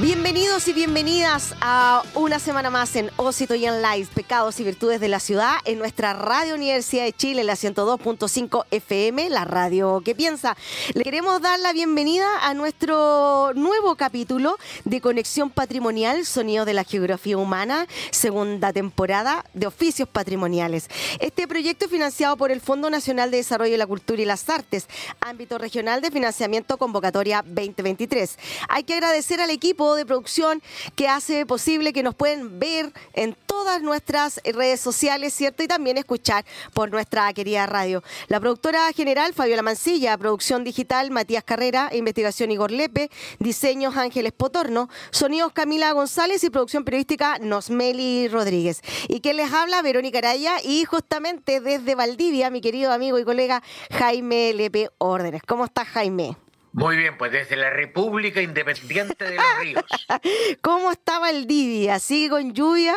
Bienvenidos y bienvenidas a una semana más en Osito y en Live, Pecados y Virtudes de la Ciudad, en nuestra Radio Universidad de Chile, la 102.5 FM, la radio que piensa. Le queremos dar la bienvenida a nuestro nuevo capítulo de Conexión Patrimonial, Sonido de la Geografía Humana, segunda temporada de Oficios Patrimoniales. Este proyecto es financiado por el Fondo Nacional de Desarrollo de la Cultura y las Artes, ámbito regional de financiamiento convocatoria 2023. Hay que agradecer al equipo de producción que hace posible que nos pueden ver en todas nuestras redes sociales, ¿cierto? Y también escuchar por nuestra querida radio. La productora general, Fabiola Mancilla, producción digital, Matías Carrera, investigación Igor Lepe, diseños Ángeles Potorno, sonidos Camila González y producción periodística Nosmeli Rodríguez. Y quien les habla, Verónica Araya, y justamente desde Valdivia, mi querido amigo y colega Jaime Lepe Órdenes. ¿Cómo estás, Jaime? Muy bien, pues desde la República Independiente de los Ríos. ¿Cómo estaba el día? ¿Sigue con lluvia?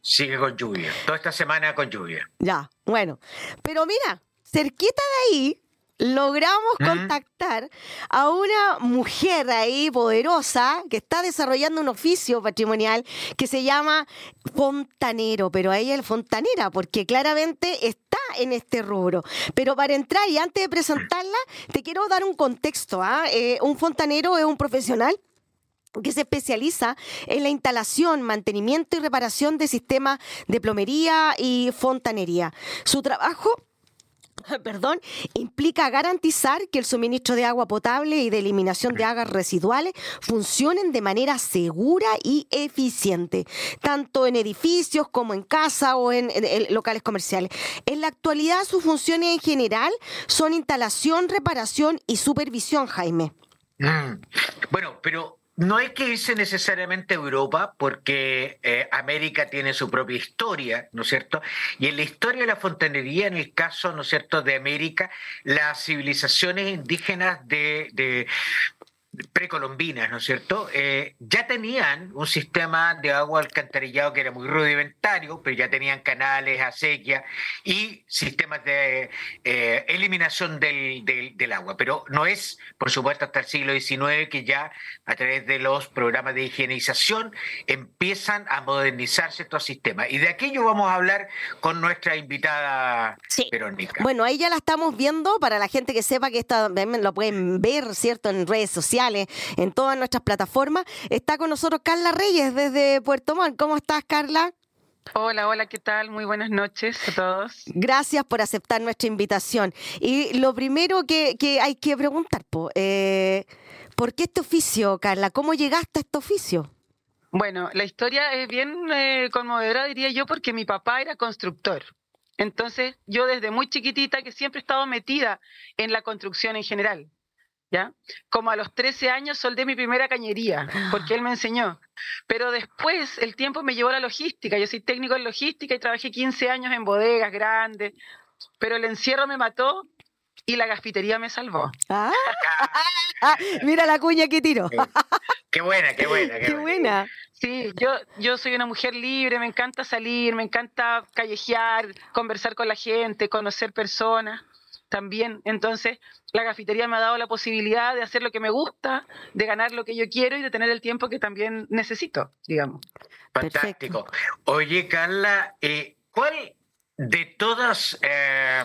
Sigue con lluvia. Toda esta semana con lluvia. Ya, bueno. Pero mira, cerquita de ahí logramos contactar a una mujer ahí poderosa que está desarrollando un oficio patrimonial que se llama fontanero, pero a ella es fontanera porque claramente está en este rubro. Pero para entrar y antes de presentarla, te quiero dar un contexto. ¿ah? Eh, un fontanero es un profesional que se especializa en la instalación, mantenimiento y reparación de sistemas de plomería y fontanería. Su trabajo perdón, implica garantizar que el suministro de agua potable y de eliminación de aguas residuales funcionen de manera segura y eficiente, tanto en edificios como en casa o en, locales comerciales. En la actualidad sus funciones en general son instalación, reparación y supervisión, Jaime. Mm. Bueno, pero no hay que irse necesariamente a Europa porque eh, América tiene su propia historia, ¿no es cierto? Y en la historia de la fontanería, en el caso, ¿no es cierto?, de América, las civilizaciones indígenas de, de precolombinas, ¿no es cierto? Eh, ya tenían un sistema de agua alcantarillado que era muy rudimentario, pero ya tenían canales, acequia y sistemas de eh, eliminación del, del, agua. Pero no es, por supuesto, hasta el siglo XIX que ya a través de los programas de higienización empiezan a modernizarse estos sistemas. Y de aquello vamos a hablar con nuestra invitada Verónica. Bueno, ahí ya la estamos viendo para la gente que sepa que esta, lo pueden ver, ¿cierto?, en redes sociales en todas nuestras plataformas. Está con nosotros Carla Reyes desde Puerto Montt. ¿Cómo estás, Carla? Hola, hola, ¿qué tal? Muy buenas noches a todos. Gracias por aceptar nuestra invitación. Y lo primero que, hay que preguntar, eh, ¿por qué este oficio, Carla? ¿Cómo llegaste a este oficio? Bueno, la historia es bien eh, conmovedora, diría yo, porque mi papá era constructor. Entonces, yo desde muy chiquitita, que siempre he estado metida en la construcción en general, como a los 13 años soldé mi primera cañería, porque él me enseñó. Pero después el tiempo me llevó a la logística. Yo soy técnico en logística y trabajé 15 años en bodegas grandes, pero el encierro me mató y la gaspitería me salvó. Ah, mira la cuña que tiro. qué buena, qué buena. Qué, buena. Sí, yo, yo soy una mujer libre, me encanta salir, me encanta callejear, conversar con la gente, conocer personas también. Entonces, la cafetería me ha dado la posibilidad de hacer lo que me gusta, de ganar lo que yo quiero y de tener el tiempo que también necesito, digamos. Fantástico. Oye, Carla, eh, ¿cuál de todas eh,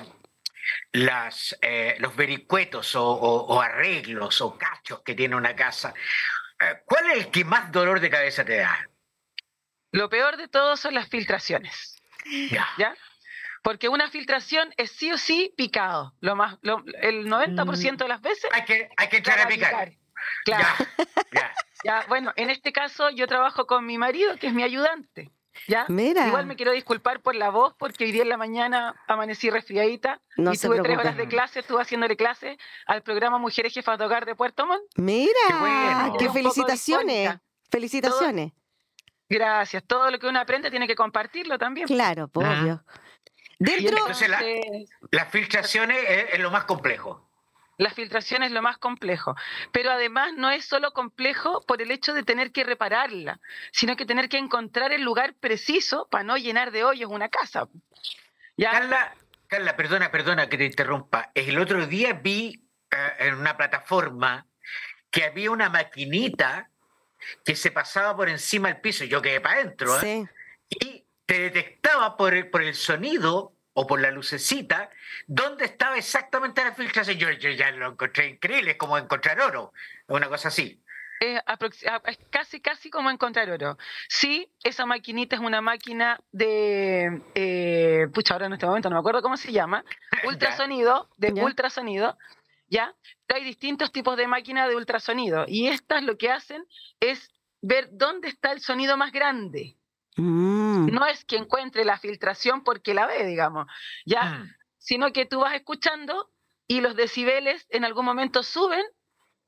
las eh, los vericuetos o, arreglos o cachos que tiene una casa, cuál es el que más dolor de cabeza te da? Lo peor de todo son las filtraciones. ¿Ya? Porque una filtración es sí o sí picado. Lo más, el 90% de las veces. Hay que, hay que echar a picar. Claro. Ya, bueno, en este caso yo trabajo con mi marido, que es mi ayudante. ¿Ya? Mira. Igual me quiero disculpar por la voz, porque hoy día en la mañana amanecí resfriadita y tuve tres horas de clase, estuve haciéndole clase al programa Mujeres Jefas de Hogar de Puerto Montt. Mira, qué, felicitaciones. Felicitaciones. gracias. Todo lo que uno aprende tiene que compartirlo también. Claro, obvio. Dentro. Entonces, las filtraciones es, lo más complejo. La filtración es lo más complejo, pero además no es solo complejo por el hecho de tener que repararla, sino que tener que encontrar el lugar preciso para no llenar de hoyos una casa. Carla, Carla, perdona, perdona que te interrumpa. El otro día vi eh, en una plataforma que había una maquinita que se pasaba por encima del piso, yo quedé para adentro, ¿eh? y te detectaba por el, por el sonido o por la lucecita dónde estaba exactamente la filtración. Yo, yo ya lo encontré increíble, es como encontrar oro, una cosa así. Es, casi, casi como encontrar oro. Sí, esa maquinita es una máquina de, eh, pucha, ahora en este momento no me acuerdo cómo se llama, ultrasonido, de ultrasonido, ¿ya? Hay distintos tipos de máquinas de ultrasonido y estas lo que hacen es ver dónde está el sonido más grande. Mm. No es que encuentre la filtración porque la ve, digamos, ya, mm. sino que tú vas escuchando y los decibeles en algún momento suben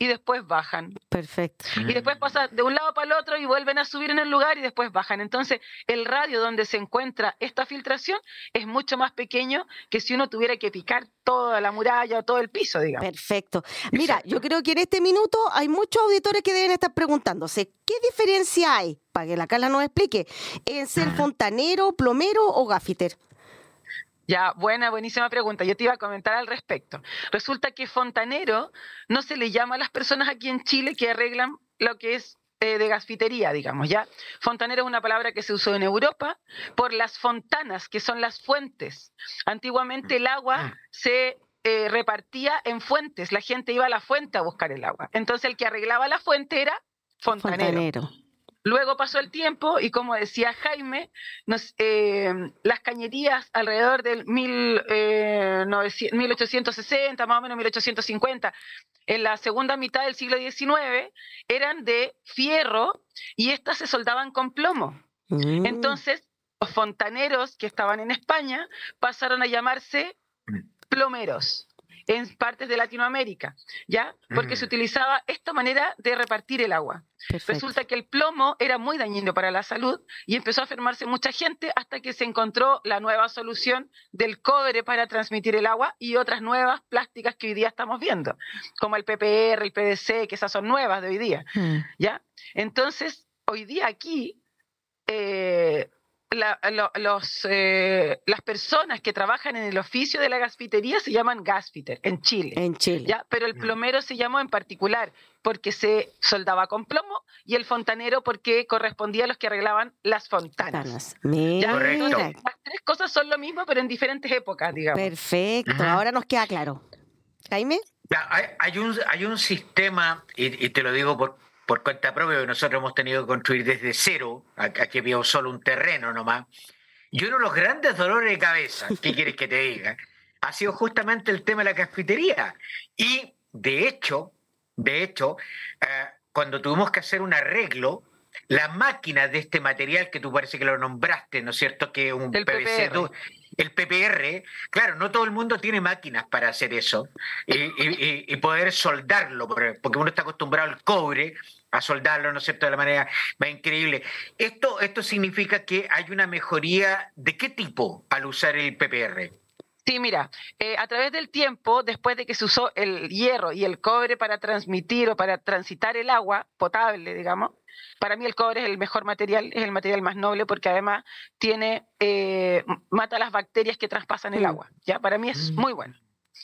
y después bajan. Perfecto. Y después pasa de un lado para el otro y vuelven a subir en el lugar y después bajan. Entonces, el radio donde se encuentra esta filtración es mucho más pequeño que si uno tuviera que picar toda la muralla o todo el piso, digamos. Perfecto. Mira, yo creo que en este minuto hay muchos auditores que deben estar preguntándose, ¿qué diferencia hay, para que la Carla nos explique, en ser fontanero, plomero o gafiter? Ya, buena, buenísima pregunta. Yo te iba a comentar al respecto. Resulta que fontanero no se le llama a las personas aquí en Chile que arreglan lo que es eh, de gasfitería, digamos, ¿ya? Fontanero es una palabra que se usó en Europa por las fontanas, que son las fuentes. Antiguamente el agua mm. se eh, repartía en fuentes, la gente iba a la fuente a buscar el agua. Entonces el que arreglaba la fuente era fontanero. Luego pasó el tiempo y como decía Jaime, eh, las cañerías alrededor del 1860, eh, más o menos 1850, en la segunda mitad del siglo XIX, eran de fierro y estas se soldaban con plomo. Mm. Entonces, los fontaneros que estaban en España pasaron a llamarse plomeros en partes de Latinoamérica, ¿ya? Porque se mm. utilizaba esta manera de repartir el agua. Resulta que el plomo era muy dañino para la salud y empezó a enfermarse mucha gente hasta que se encontró la nueva solución del cobre para transmitir el agua y otras nuevas plásticas que hoy día estamos viendo, como el PPR, el PDC, que esas son nuevas de hoy día, mm. ¿ya? Entonces, hoy día aquí... Eh, los, eh, las personas que trabajan en el oficio de la gasfitería se llaman gasfiter en Chile. En Chile. ¿ya? Pero el plomero se llamó en particular porque se soldaba con plomo y el fontanero porque correspondía a los que arreglaban las fontanas. las tres cosas son lo mismo, pero en diferentes épocas, digamos. Perfecto, ahora nos queda claro. Jaime. hay, un, hay un sistema, y te lo digo por, por cuenta propia, que nosotros hemos tenido que construir desde cero, aquí había solo un terreno nomás, y uno de los grandes dolores de cabeza, ¿qué quieres que te diga? Ha sido justamente el tema de la cafetería. Y de hecho, de hecho, eh, cuando tuvimos que hacer un arreglo, la máquina de este material que tú parece que lo nombraste, ¿no es cierto? Que un el PVC, el PPR, claro, no todo el mundo tiene máquinas para hacer eso y, poder soldarlo, porque uno está acostumbrado al cobre a soldarlo, ¿no es cierto?, de la manera más increíble. Esto, esto significa que hay una mejoría de qué tipo al usar el PPR. Sí, mira, eh, a través del tiempo, después de que se usó el hierro y el cobre para transmitir o para transitar el agua potable, digamos, para mí el cobre es el mejor material, es el material más noble porque además tiene, eh, mata las bacterias que traspasan el agua. Ya, para mí es mm. muy bueno.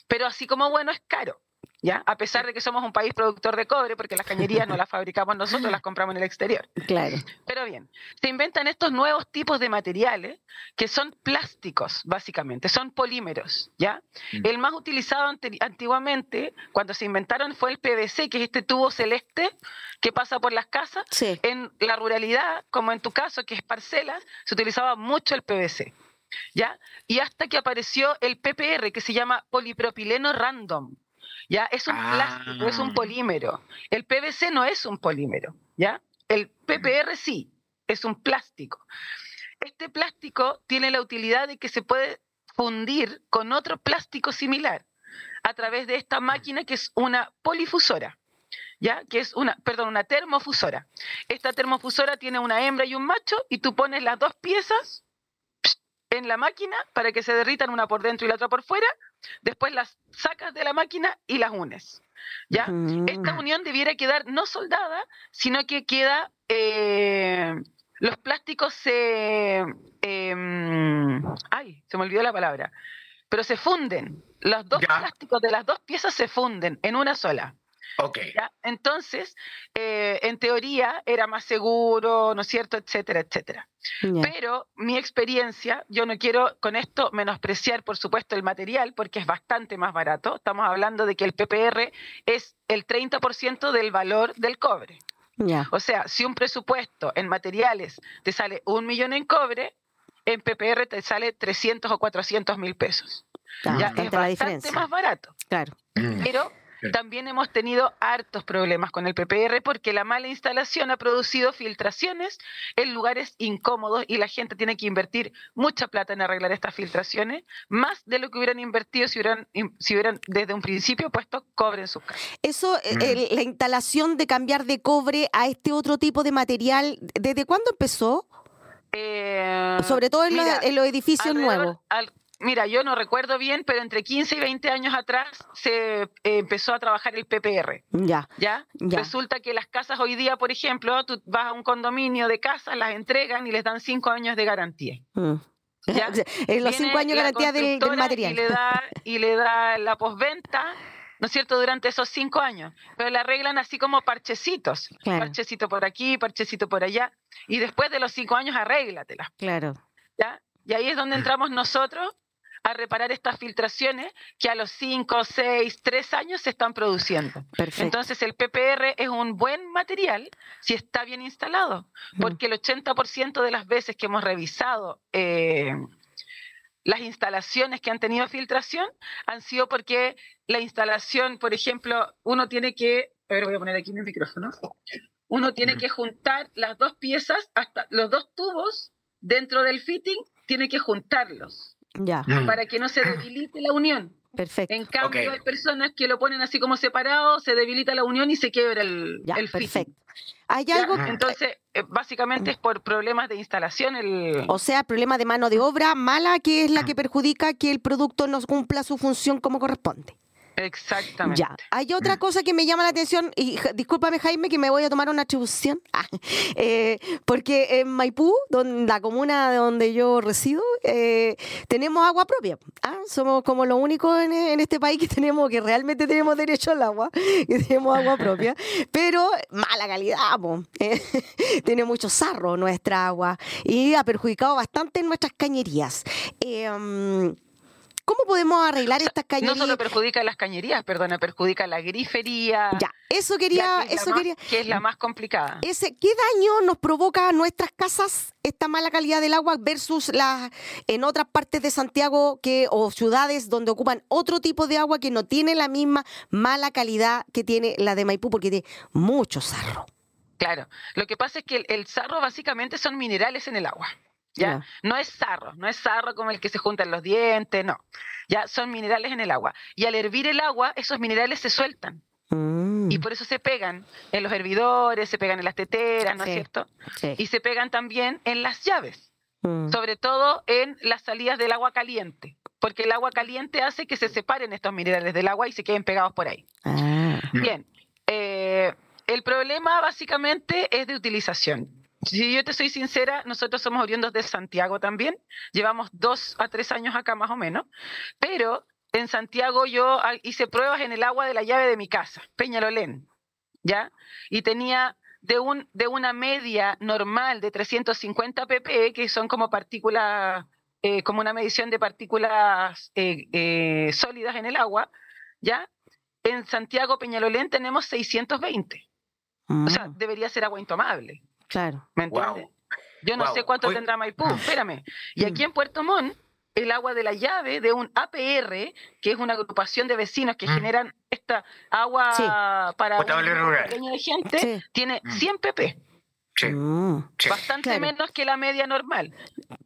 pero así como bueno es caro. ¿Ya? A pesar de que somos un país productor de cobre, porque las cañerías no las fabricamos nosotros, las compramos en el exterior. Claro. Pero bien, se inventan estos nuevos tipos de materiales que son plásticos, básicamente, son polímeros, ¿ya? Mm. El más utilizado antiguamente, cuando se inventaron, fue el PVC, que es este tubo celeste que pasa por las casas. Sí. En la ruralidad, como en tu caso, que es parcelas, se utilizaba mucho el PVC. ¿Ya? Y hasta que apareció el PPR, que se llama polipropileno random. ¿Ya? Es un Ah. plástico, es un polímero. El PVC no es un polímero, ¿ya? El PPR sí, es un plástico. Este plástico tiene la utilidad de que se puede fundir con otro plástico similar a través de esta máquina que es una polifusora. ¿Ya? Que es una, perdón, una termofusora. Esta termofusora tiene una hembra y un macho y tú pones las dos piezas en la máquina para que se derritan una por dentro y la otra por fuera, después las sacas de la máquina y las unes. ¿Ya? Mm. Esta unión debiera quedar no soldada, sino que queda. eh, los plásticos se. em, ay, se me olvidó la palabra. Pero se funden. Los dos Ya. plásticos de las dos piezas se funden en una sola. Ok. ¿ya? Entonces, eh, en teoría era más seguro, ¿no es cierto?, etcétera, etcétera. Pero mi experiencia, yo no quiero con esto menospreciar, por supuesto, el material, porque es bastante más barato. Estamos hablando de que el PPR es el 30% del valor del cobre. Ya. O sea, si un presupuesto en materiales te sale un millón en cobre, en PPR te sale 300 o 400 mil pesos. Está Ya, bastante es la bastante diferencia. más barato. Claro. Mm. Pero. También hemos tenido hartos problemas con el PPR porque la mala instalación ha producido filtraciones en lugares incómodos y la gente tiene que invertir mucha plata en arreglar estas filtraciones, más de lo que hubieran invertido si hubieran, si hubieran desde un principio puesto cobre en sus casas. Eso, eh, Mm. la instalación de cambiar de cobre a este otro tipo de material, ¿desde cuándo empezó? Eh, Sobre todo en, los- mira, en los edificios nuevos. al- mira, yo no recuerdo bien, pero entre 15 y 20 años atrás se eh, empezó a trabajar el PPR. Ya. ¿Ya? Ya. Resulta que las casas hoy día, por ejemplo, tú vas a un condominio de casas, las entregan y les dan cinco años de garantía. Mm. Ya. En los cinco años la garantía del, del constructora material. Y le da, y le da la posventa, ¿no es cierto?, durante esos cinco años. Pero la arreglan así como parchecitos. Claro. Parchecito por aquí, parchecito por allá. Y después de los cinco años, arréglatela. Claro. ¿ya? Y ahí es donde entramos nosotros a reparar estas filtraciones que a los 5, 6, 3 años se están produciendo. Perfecto. Entonces el PPR es un buen material si está bien instalado, porque el 80% de las veces que hemos revisado eh, las instalaciones que han tenido filtración han sido porque la instalación, por ejemplo, uno tiene que, a ver, voy a poner aquí en el micrófono, uno tiene que juntar las dos piezas, hasta los dos tubos dentro del fitting, tiene que juntarlos Ya. Mm. para que no se debilite la unión. Perfecto. En cambio, hay personas que lo ponen así como separado, se debilita la unión y se quiebra el, Ya, el perfecto. Hay Ya, algo, Entonces, eh, básicamente es por problemas de instalación. El, o sea, problema de mano de obra mala que es la que perjudica que el producto no cumpla su función como corresponde. Exactamente. Ya. Hay otra cosa que me llama la atención, y discúlpame Jaime que me voy a tomar una atribución, Ah, eh, porque en Maipú, don- la comuna de donde yo resido, eh, tenemos agua propia. Ah, Somos como los únicos en, en este país que tenemos, que realmente tenemos derecho al agua, que tenemos agua propia, pero mala calidad. Eh, tiene mucho sarro nuestra agua y ha perjudicado bastante nuestras cañerías. Mm, ¿Cómo podemos arreglar estas No cañerías? solo perjudica las cañerías, perdona, perjudica la grifería. Ya, eso quería, que es eso más- quería. que es la más complicada. Ese, ¿Qué daño nos provoca a nuestras casas esta mala calidad del agua versus las en otras partes de Santiago que o ciudades donde ocupan otro tipo de agua que no tiene la misma mala calidad que tiene la de Maipú porque tiene mucho sarro? Claro. Lo que pasa es que el, el sarro básicamente son minerales en el agua. ¿Ya? No es sarro, no es sarro como el que se junta en los dientes, no. Ya son minerales en el agua. Y al hervir el agua, esos minerales se sueltan. Mm, Y por eso se pegan en los hervidores, se pegan en las teteras, ¿no Sí. es cierto? sí, Y se pegan también en las llaves, mm, sobre todo en las salidas del agua caliente, porque el agua caliente hace que se separen estos minerales del agua y se queden pegados por ahí. ah. Bien, eh, el problema básicamente es de utilización. Si yo te soy sincera, nosotros somos oriundos de Santiago también, llevamos dos a tres años acá más o menos, pero en Santiago yo hice pruebas en el agua de la llave de mi casa, Peñalolén, ¿ya? Y tenía de, un, de una media normal de 350 ppm, que son como partículas, eh, como una medición de partículas eh, eh, sólidas en el agua, ¿ya? En Santiago Peñalolén tenemos 620. O sea, Mm, debería ser agua intomable. Claro. ¿Me Wow. entiendes? Yo no Wow. sé cuánto tendrá Maipú, espérame. Y aquí en Puerto Montt, el agua de la llave de un APR, que es una agrupación de vecinos que Mm. generan esta agua Sí. para un pequeño de gente, Sí. tiene Mm. 100 pp, Sí, Mm. sí. bastante Claro. menos que la media normal.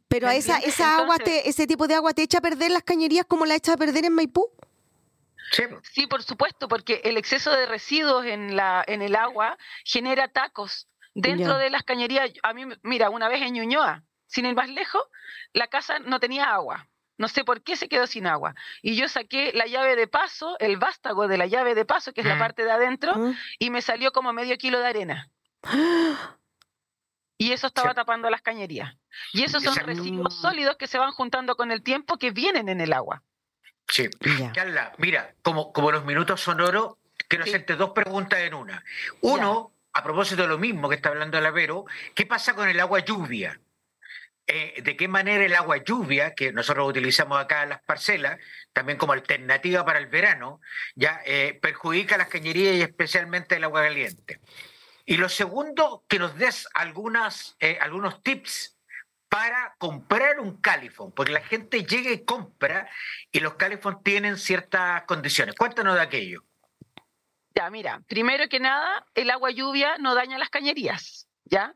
Pero a ¿Me esa, esa agua, te, ese tipo de agua te echa a perder las cañerías como la echa a perder en Maipú. Sí, Sí, por supuesto, porque el exceso de residuos en, la, en el agua genera tacos dentro Ya. de las cañerías. A mí, mira, una vez en Ñuñoa, sin ir más lejos, la casa no tenía agua. No sé por qué se quedó sin agua. Y yo saqué la llave de paso, el vástago de la llave de paso, que es la Mm. parte de adentro, Mm. y me salió como medio kilo de arena. Y eso estaba Sí. tapando las cañerías. Y esos son Esa- residuos Mm. sólidos que se van juntando con el tiempo que vienen en el agua. sí. Ya. Carla, mira, como, como los minutos son oro, quiero Sí. hacerte dos preguntas en una. Uno, a propósito de lo mismo que está hablando el Avero, ¿qué pasa con el agua lluvia? Eh, ¿De qué manera el agua lluvia, que nosotros utilizamos acá en las parcelas, también como alternativa para el verano, ya eh, perjudica las cañerías y especialmente el agua caliente? Y lo segundo, que nos des algunas, eh, algunos tips para comprar un califón, porque la gente llega y compra y los califón tienen ciertas condiciones. Cuéntanos de aquello. Ya, mira, primero que nada, el agua lluvia no daña las cañerías, ¿ya?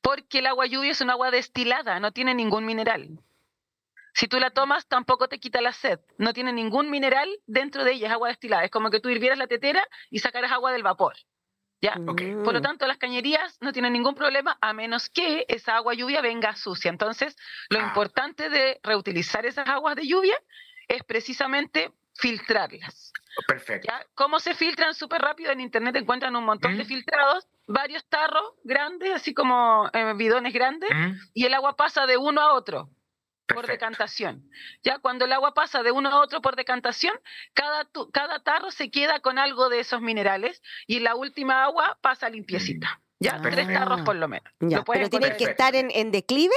Porque el agua lluvia es un agua destilada, no tiene ningún mineral. Si tú la tomas, tampoco te quita la sed. No tiene ningún mineral dentro de ella, es agua destilada. Es como que tú hirvieras la tetera y sacaras agua del vapor. ¿Ya? Ok. Por lo Mm. tanto, las cañerías no tienen ningún problema a menos que esa agua lluvia venga sucia. Entonces, lo Ah. importante de reutilizar esas aguas de lluvia es precisamente filtrarlas. Perfecto. ¿ya? ¿Cómo se filtran súper rápido? En internet encuentran un montón de Mm. filtrados, varios tarros grandes, así como eh, bidones grandes, Mm, y el agua pasa de uno a otro por decantación. Ya cuando el agua pasa de uno a otro por decantación, cada, tu- cada tarro se queda con algo de esos minerales y la última agua pasa limpiecita. Ya, tres Perfecto. tarros por lo menos. Ya, Lo pero tiene encontrar. que estar en, en declive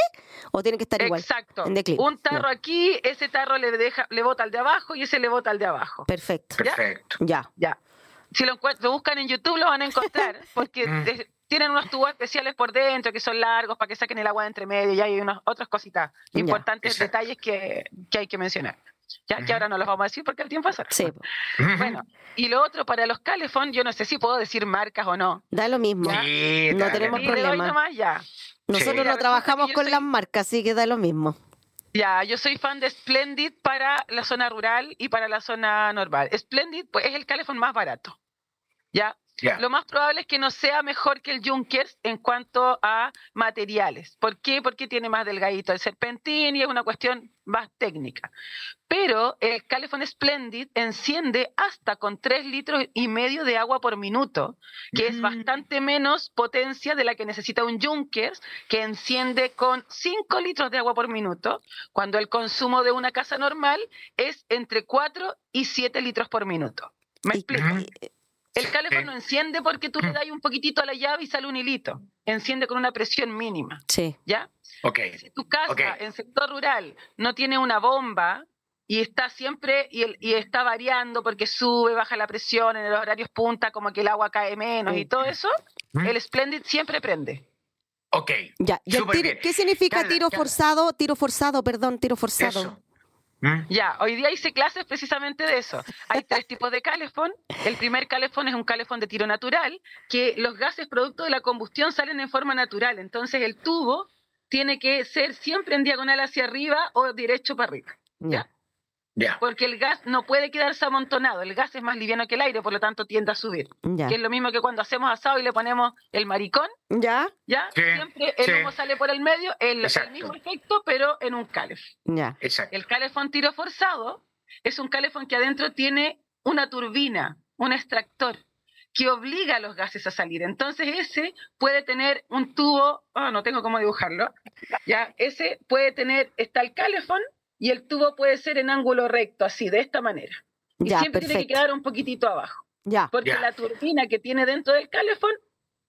o tiene que estar igual. Exacto. en declive, Un tarro ya. aquí, ese tarro le deja, le bota al de abajo y ese le bota al de abajo. Perfecto. ¿Ya? Perfecto. Ya. Ya. Si lo, lo buscan en YouTube lo van a encontrar, porque Mm. de- tienen unos tubos especiales por dentro que son largos para que saquen el agua de entre medio y hay unas otras cositas Ya, importantes, exacto. detalles que, que hay que mencionar. Ya que ahora no los vamos a decir porque el tiempo pasa. Sí, Bueno, y lo otro para los calefón, yo no sé si puedo decir marcas o no. da lo mismo. Sí, No dale, tenemos problema. nomás ya. Nosotros Sí. no trabajamos con soy- las marcas, así que da lo mismo. Ya, yo soy fan de Splendid para la zona rural y para la zona normal. Splendid pues, es el calefón más barato. ¿Ya? Lo más probable es que no sea mejor que el Junkers en cuanto a materiales. ¿Por qué? Porque tiene más delgadito el serpentín y es una cuestión más técnica. Pero el Calefón Splendid enciende hasta con 3 litros y medio de agua por minuto, que es Mm. bastante menos potencia de la que necesita un Junkers, que enciende con 5 litros de agua por minuto, cuando el consumo de una casa normal es entre 4 y 7 litros por minuto. ¿Me explico? El calefón Sí. no enciende porque tú le das un poquitito a la llave y sale un hilito. Enciende con una presión mínima, Sí. ¿ya? Ok. Si tu casa en sector rural no tiene una bomba y está siempre y, el- y está variando porque sube, baja la presión en los horarios punta, como que el agua cae menos y todo eso, ¿Mm? el Splendid siempre prende. Ok. Ya. ¿Y el Súper tiro-. ¿Qué significa Carla, tiro Carla. forzado? Tiro forzado, perdón, tiro forzado. Eso. ¿Mm? Ya, hoy día hice clases precisamente de eso. Hay tres tipos de calefón. El primer calefón es un calefón de tiro natural, que los gases producto de la combustión salen en forma natural. Entonces el tubo tiene que ser siempre en diagonal hacia arriba o derecho para arriba. Ya. Porque el gas no puede quedarse amontonado. El gas es más liviano que el aire, por lo tanto tiende a subir. Que es lo mismo que cuando hacemos asado y le ponemos el maricón, Ya. ¿ya? Sí, Siempre el sí. humo sale por el medio, el, el mismo efecto, pero en un calefón. Ya. Exacto. El calefón tiro forzado es un calefón que adentro tiene una turbina, un extractor, que obliga a los gases a salir. Entonces ese puede tener un tubo, ah, no tengo cómo dibujarlo, ya, ese puede tener, está el calefón y el tubo puede ser en ángulo recto, así, de esta manera. Y Ya, siempre tiene que quedar un poquitito abajo, Ya, porque Ya. la turbina que tiene dentro del calefón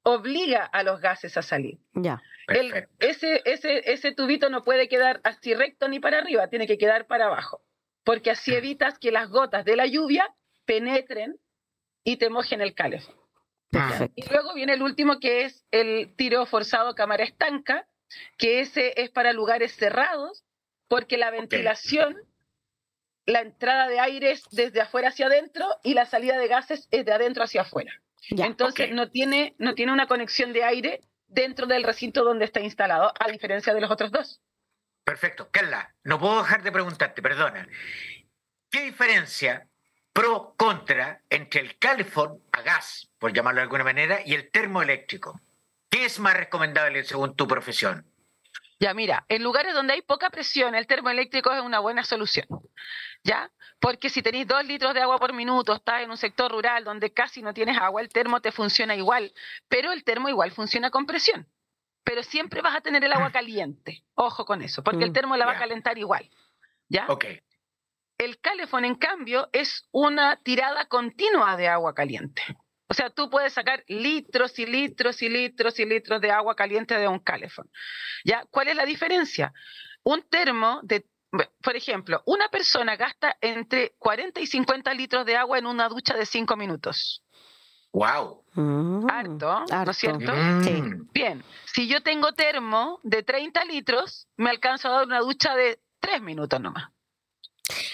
obliga a los gases a salir. ya. El- ese, ese, ese tubito no puede quedar así recto ni para arriba, tiene que quedar para abajo, porque así evitas que las gotas de la lluvia penetren y te mojen el calefón. Perfecto. Y luego viene el último que es el tiro forzado cámara estanca, que ese es para lugares cerrados, porque la ventilación, la entrada de aire es desde afuera hacia adentro y la salida de gases es de adentro hacia afuera. Ya. Entonces no, tiene, no tiene una conexión de aire dentro del recinto donde está instalado, a diferencia de los otros dos. Perfecto. Carla, no puedo dejar de preguntarte, perdona. ¿Qué diferencia pro contra entre el calefón a gas, por llamarlo de alguna manera, y el termoeléctrico? ¿Qué es más recomendable según tu profesión? Ya, mira, en lugares donde hay poca presión, el termoeléctrico es una buena solución. ¿Ya? Porque si tenéis dos litros de agua por minuto, estás en un sector rural donde casi no tienes agua, el termo te funciona igual, pero el termo igual funciona con presión. Pero siempre vas a tener el agua caliente. Ojo con eso, porque el Mm, termo la va a calentar igual. ¿Ya? Ok. El calefón, en cambio, es una tirada continua de agua caliente. O sea, tú puedes sacar litros y litros y litros y litros de agua caliente de un calefón. ¿Ya? ¿Cuál es la diferencia? Un termo de, por ejemplo, una persona gasta entre 40 y 50 litros de agua en una ducha de 5 minutos. Wow. Mm, Harto, ¿no harto. es cierto? Sí. Bien, si yo tengo termo de 30 litros, me alcanzo a dar una ducha de 3 minutos nomás.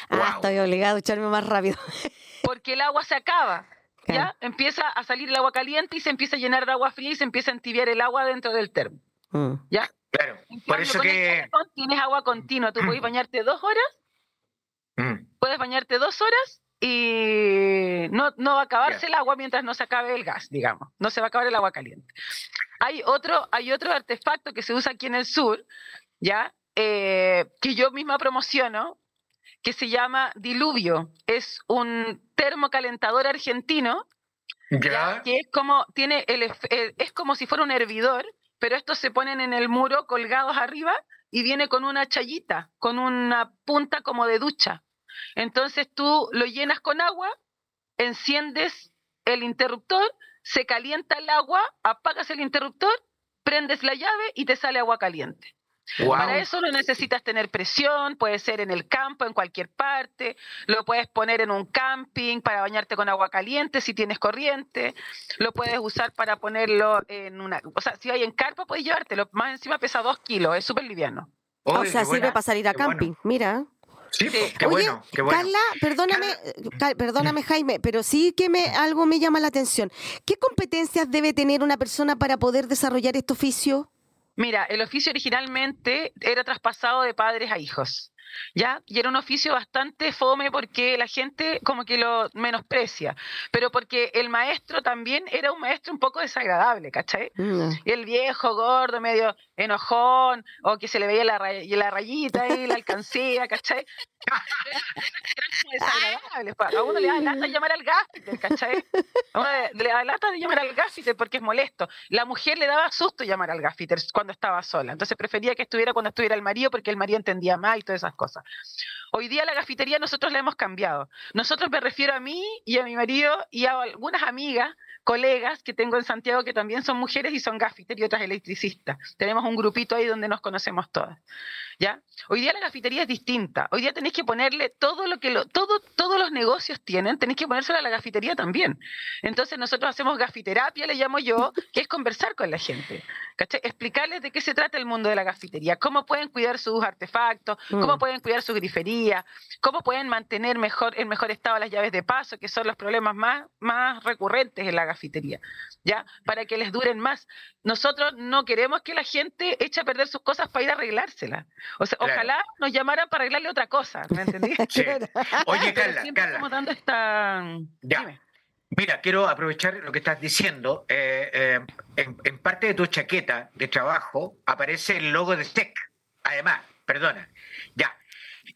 Ah, Wow. estoy obligada a ducharme más rápido. porque el agua se acaba. ¿Ya? Empieza a salir el agua caliente y se empieza a llenar de agua fría y se empieza a entibiar el agua dentro del termo. Mm. ¿Ya? Claro. En Por eso el que. calefón tienes agua continua. Tú puedes bañarte dos horas, Mm, puedes bañarte dos horas y no, no va a acabarse el agua mientras no se acabe el gas, digamos. No se va a acabar el agua caliente. Hay otro, hay otro artefacto que se usa aquí en el sur, ¿ya? Eh, que yo misma promociono, que se llama Diluvio. Es un termocalentador argentino que es como tiene el, el- es como si fuera un hervidor, pero estos se ponen en el muro colgados arriba y viene con una chayita, con una punta como de ducha. Entonces tú lo llenas con agua, enciendes el interruptor, se calienta el agua, apagas el interruptor, prendes la llave y te sale agua caliente. Wow. Para eso no necesitas tener presión, puede ser en el campo, en cualquier parte, lo puedes poner en un camping para bañarte con agua caliente si tienes corriente, lo puedes usar para ponerlo en una... O sea, si hay en carpa puedes llevártelo, más encima pesa dos kilos, es súper liviano. o Oye, sea, sirve buena, para salir a qué bueno. camping. Mira. Sí, Sí. pues, qué Oye, bueno, qué bueno. Carla, perdóname, perdóname Jaime, pero sí que me algo me llama la atención. ¿Qué competencias debe tener una persona para poder desarrollar este oficio? Mira, el oficio originalmente era traspasado de padres a hijos, ¿ya? Y era un oficio bastante fome porque la gente como que lo menosprecia, pero porque el maestro también era un maestro un poco desagradable, ¿cachai? Mm, Y el viejo gordo, medio enojón, o que se le veía la, ray- la rayita ahí, la alcancía, ¿cachai? Eran como desagradables. pa. A uno le da lata llamar al gaffiter, ¿cachai? A uno le, le da lata de llamar al gaffiter porque es molesto. La mujer le daba susto llamar al gaffiter cuando estaba sola. Entonces prefería que estuviera cuando estuviera el marido porque el marido entendía más y todas esas cosas. Hoy día la gafitería nosotros la hemos cambiado. Nosotros me refiero a mí y a mi marido y a algunas amigas, colegas que tengo en Santiago que también son mujeres y son gafiter y otras electricistas. Tenemos un grupito ahí donde nos conocemos todas. ¿Ya? Hoy día la gafitería es distinta. Hoy día tenéis que ponerle todo lo que lo, todo, todos los negocios tienen, tenéis que ponérselo a la gafitería también. Entonces nosotros hacemos gafiterapia, le llamo yo, que es conversar con la gente. ¿cachai? Explicarles de qué se trata el mundo de la gafitería, cómo pueden cuidar sus artefactos, cómo Mm. pueden cuidar su grifería, cómo pueden mantener mejor, en mejor estado las llaves de paso, que son los problemas más, más recurrentes en la gafitería, ¿ya? Para que les duren más. Nosotros no queremos que la gente eche a perder sus cosas para ir a arreglárselas. O sea, Claro. ojalá nos llamaran para arreglarle otra cosa, ¿me entendí? Sí. Oye, Pero Carla, siempre Carla. estamos dando esta... Ya. Dime. Mira, quiero aprovechar lo que estás diciendo. Eh, eh, en, en parte de tu chaqueta de trabajo aparece el logo de STEC. Además, perdona. Ya.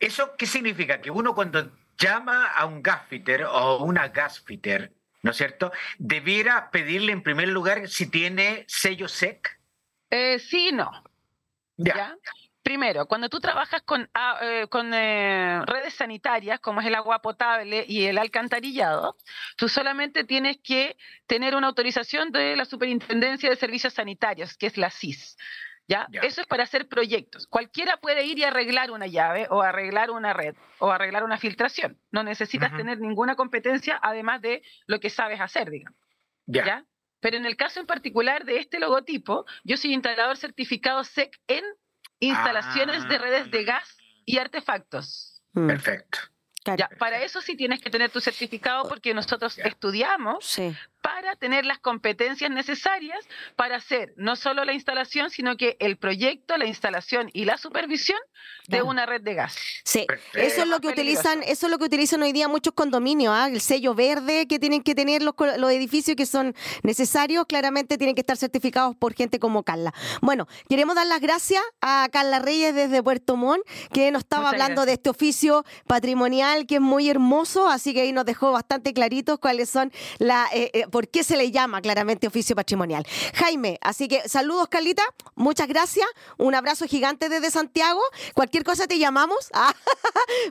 ¿Eso qué significa? Que uno cuando llama a un gasfitter o una gasfitter, ¿no es cierto? Debiera pedirle en primer lugar si tiene sello SEC. Eh, sí, no. Ya. ¿ya? Primero, cuando tú trabajas con, ah, eh, con eh, redes sanitarias, como es el agua potable y el alcantarillado, tú solamente tienes que tener una autorización de la Superintendencia de Servicios Sanitarios, que es la CIS. ¿Ya? Eso es para hacer proyectos. Cualquiera puede ir y arreglar una llave o arreglar una red o arreglar una filtración. No necesitas tener ninguna competencia además de lo que sabes hacer, digamos. ¿Ya? Pero en el caso en particular de este logotipo, yo soy instalador certificado SEC en instalaciones de redes de ah. gas y artefactos. Mm. Perfecto. para eso sí tienes que tener tu certificado porque nosotros estudiamos sí para tener las competencias necesarias para hacer no solo la instalación, sino que el proyecto, la instalación y la supervisión de una red de gas. Sí, eso es lo que utilizan, eso es lo que utilizan hoy día muchos condominios, ¿ah? el sello verde que tienen que tener los, los edificios que son necesarios, claramente tienen que estar certificados por gente como Carla. Bueno, queremos dar las gracias a Carla Reyes desde Puerto Montt, que nos estaba hablando de este oficio patrimonial que es muy hermoso, así que ahí nos dejó bastante claritos cuáles son la eh, eh, por qué se le llama claramente oficio patrimonial. Jaime, así que saludos, Carlita, muchas gracias, un abrazo gigante desde Santiago. Cualquier cosa te llamamos ah,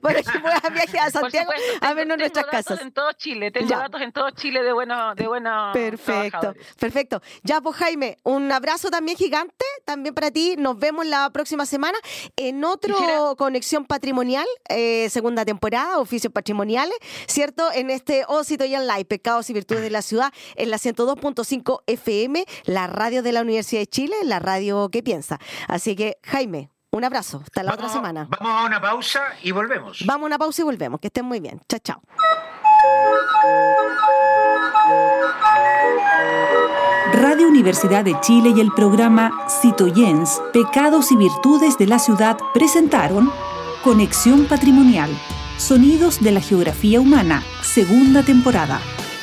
para que puedas viajar a Santiago a vernos nuestras casas. En todo Chile, tengo datos en todo Chile de buenos de buenos Perfecto, perfecto. Ya, pues Jaime, un abrazo también gigante, también para ti. Nos vemos la próxima semana en otro Conexión Patrimonial, eh, segunda temporada, oficios patrimoniales, ¿cierto? En este Ósito y Live, Pecados y Virtudes de la Ciudad en la 102.5 FM, la radio de la Universidad de Chile, la radio que piensa. Así que, Jaime, un abrazo. Hasta la otra semana. Vamos a una pausa y volvemos. Vamos a una pausa y volvemos. Que estén muy bien. Chao, chao. Radio Universidad de Chile y el programa Citoyens, Pecados y Virtudes de la Ciudad presentaron Conexión Patrimonial, Sonidos de la Geografía Humana, segunda temporada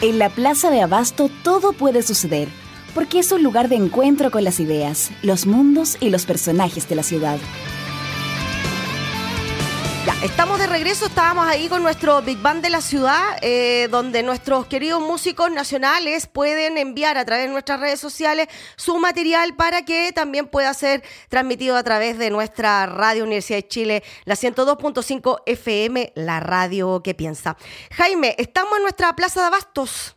En la Plaza de Abasto todo puede suceder, porque es un lugar de encuentro con las ideas, los mundos y los personajes de la ciudad. Estamos de regreso, estábamos ahí con nuestro Big Band de la ciudad, eh, donde nuestros queridos músicos nacionales pueden enviar a través de nuestras redes sociales su material para que también pueda ser transmitido a través de nuestra radio Universidad de Chile, la 102.5 FM, la radio que piensa. Jaime, estamos en nuestra Plaza de Abastos.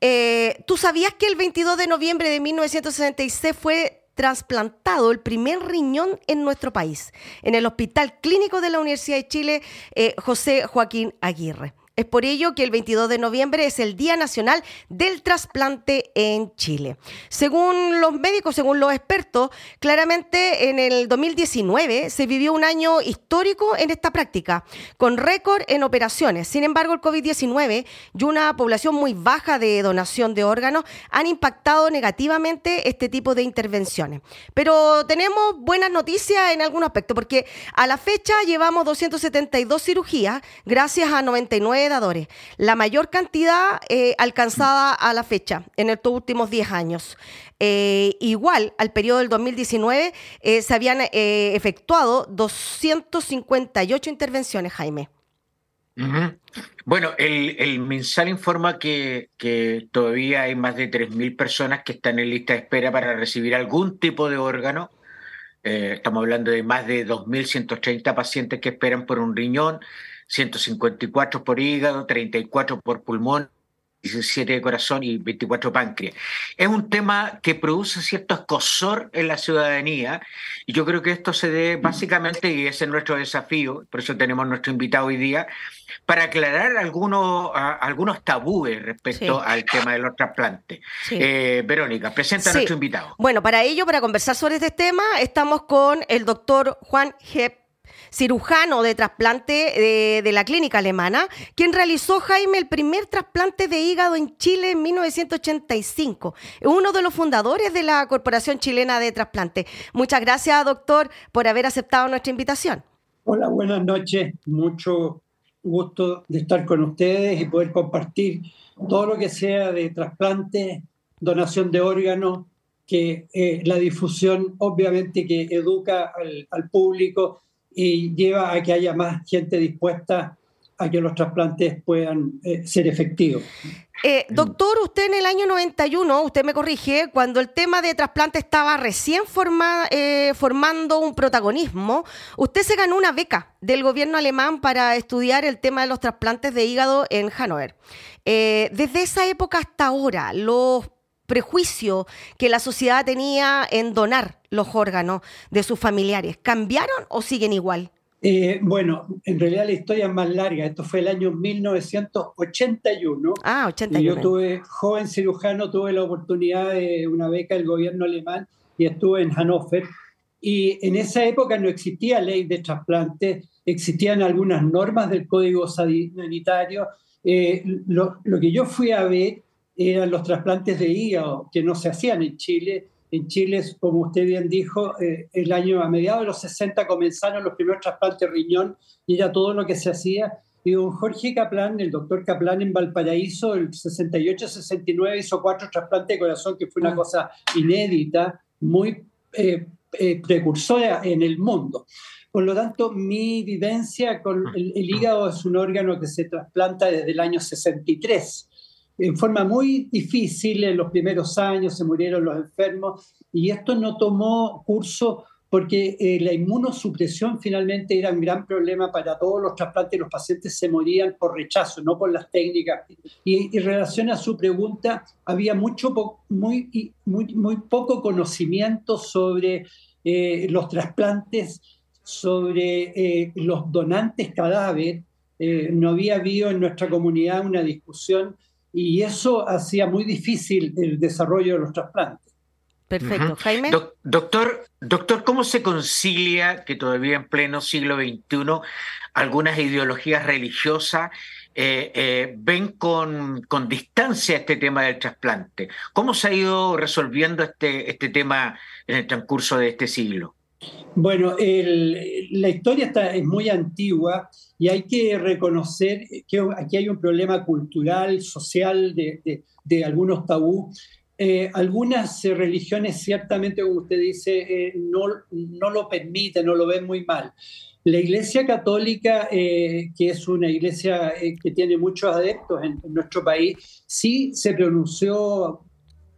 Eh, ¿Tú sabías que el 22 de noviembre de 1966 fue trasplantado el primer riñón en nuestro país, en el Hospital Clínico de la Universidad de Chile, eh, José Joaquín Aguirre. Es por ello que el 22 de noviembre es el Día Nacional del Trasplante en Chile. Según los médicos, según los expertos, claramente en el 2019 se vivió un año histórico en esta práctica, con récord en operaciones. Sin embargo, el COVID-19 y una población muy baja de donación de órganos han impactado negativamente este tipo de intervenciones. Pero tenemos buenas noticias en algún aspecto, porque a la fecha llevamos 272 cirugías gracias a 99 la mayor cantidad eh, alcanzada a la fecha en estos últimos 10 años. Eh, igual al periodo del 2019 eh, se habían efectuado 258 intervenciones, Jaime. Bueno, el, el, MinSal informa que, que todavía hay más de 3.000 personas que están en lista de espera para recibir algún tipo de órgano. estamos hablando de más de 2.130 pacientes que esperan por un riñón, 154 por hígado, 34 por pulmón, 17 de corazón y 24 páncreas. Es un tema que produce cierto escosor en la ciudadanía y yo creo que esto se debe básicamente, y ese es nuestro desafío, por eso tenemos nuestro invitado hoy día, para aclarar algunos, algunos tabúes respecto al tema de los trasplantes. Eh, Verónica, presenta a nuestro invitado. Bueno, para ello, para conversar sobre este tema, estamos con el doctor Juan Gep cirujano de trasplante de, la clínica alemana, quien realizó, Jaime, el primer trasplante de hígado en Chile en 1985. Uno de los fundadores de la Corporación Chilena de Trasplante. Muchas gracias, doctor, por haber aceptado nuestra invitación. Hola, buenas noches. Mucho gusto de estar con ustedes y poder compartir todo lo que sea de trasplante, donación de órganos, que eh, la difusión obviamente que educa al, al público y lleva a que haya más gente dispuesta a que los trasplantes puedan eh, ser efectivos. Eh, doctor, usted en el año 91, usted me corrige, cuando el tema de trasplante estaba recién eh, formando un protagonismo, usted se ganó una beca del gobierno alemán para estudiar el tema de los trasplantes de hígado en Hannover. desde esa época hasta ahora, los prejuicios que la sociedad tenía en donar los órganos de sus familiares, ¿cambiaron o siguen igual? Eh, bueno, en realidad la historia es más larga. Esto fue el año 1981. Ah, 81. yo tuve, joven cirujano, tuve la oportunidad de una beca del gobierno alemán y estuve en Hannover. Y en esa época no existía ley de trasplante, existían algunas normas del código sanitario. Eh, lo, lo, que yo fui a ver eran los trasplantes de hígado que no se hacían en Chile. En Chile, como usted bien dijo, eh, el año a mediados de los 60 comenzaron los primeros trasplantes de riñón y era todo lo que se hacía. Y don Jorge Caplan, el doctor Caplan en Valparaíso, el 68-69 hizo cuatro trasplantes de corazón, que fue una ah. cosa inédita, muy eh, eh, precursora en el mundo. Por lo tanto, mi vivencia con el, el, hígado es un órgano que se trasplanta desde el año 63 en forma muy difícil en los primeros años, se murieron los enfermos y esto no tomó curso porque eh, la inmunosupresión finalmente era un gran problema para todos los trasplantes, los pacientes se morían por rechazo, no por las técnicas. Y, en relación a su pregunta, había mucho, muy, muy, muy poco conocimiento sobre eh, los trasplantes, sobre eh, los donantes cadáver. no había habido en nuestra comunidad una discusión y eso hacía muy difícil el desarrollo de los trasplantes. Perfecto. Jaime. doctor, doctor, ¿cómo se concilia que todavía en pleno siglo XXI algunas ideologías religiosas eh, eh, ven con, con, distancia este tema del trasplante? ¿Cómo se ha ido resolviendo este, este tema en el transcurso de este siglo? Bueno, la historia está, es muy antigua y hay que reconocer que aquí hay un problema cultural, social, de, algunos tabú. Eh, algunas religiones ciertamente, como usted dice, eh, no, no lo permiten, no lo ven muy mal. La Iglesia Católica, eh, que es una iglesia que tiene muchos adeptos en, nuestro país, sí se pronunció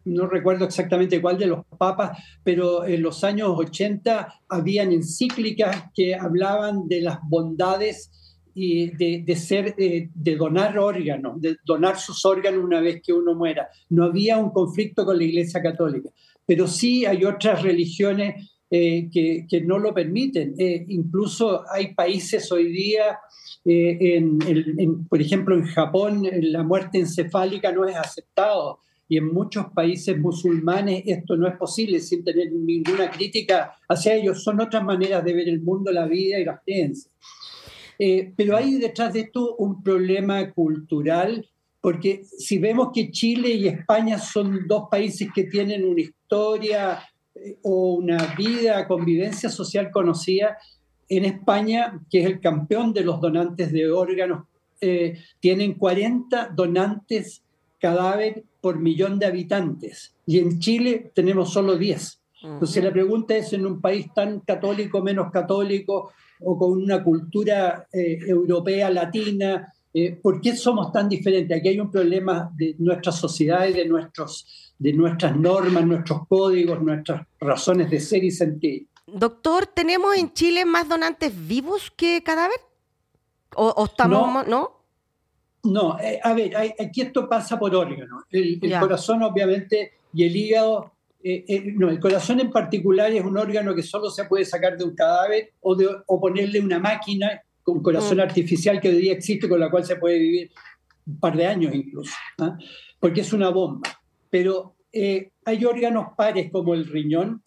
no recuerdo exactamente cuál de los papas, pero en los años 80 habían encíclicas que hablaban de las bondades y de, ser, eh, de donar órganos, de donar sus órganos una vez que uno muera. No había un conflicto con la Iglesia Católica, pero sí hay otras religiones eh, que, no lo permiten. Eh, incluso hay países hoy día, por ejemplo en Japón, la muerte encefálica no es aceptado y en muchos países musulmanes esto no es posible sin tener ninguna crítica hacia ellos. Son otras maneras de ver el mundo, la vida y las creencias. Eh, pero hay detrás de esto un problema cultural, porque si vemos que Chile y España son dos países que tienen una historia eh, o una vida, convivencia social conocida, en España, que es el campeón de los donantes de órganos, eh, tienen 40 donantes cadáver por millón de habitantes y en Chile tenemos solo 10. Entonces la pregunta es, en un país tan católico, menos católico, o con una cultura eh, europea, latina, eh, ¿por qué somos tan diferentes? Aquí hay un problema de nuestras sociedades, de, nuestros, de nuestras normas, nuestros códigos, nuestras razones de ser y sentir. Doctor, ¿tenemos en Chile más donantes vivos que cadáver? ¿O, estamos, no? No, eh, a ver, aquí esto pasa por órganos. El, corazón, obviamente, y el hígado. Eh, eh, no, el corazón en particular es un órgano que solo se puede sacar de un cadáver o, de, o ponerle una máquina con corazón mm. artificial que hoy día existe, con la cual se puede vivir un par de años incluso, ¿ah? porque es una bomba. Pero hay órganos pares como el riñón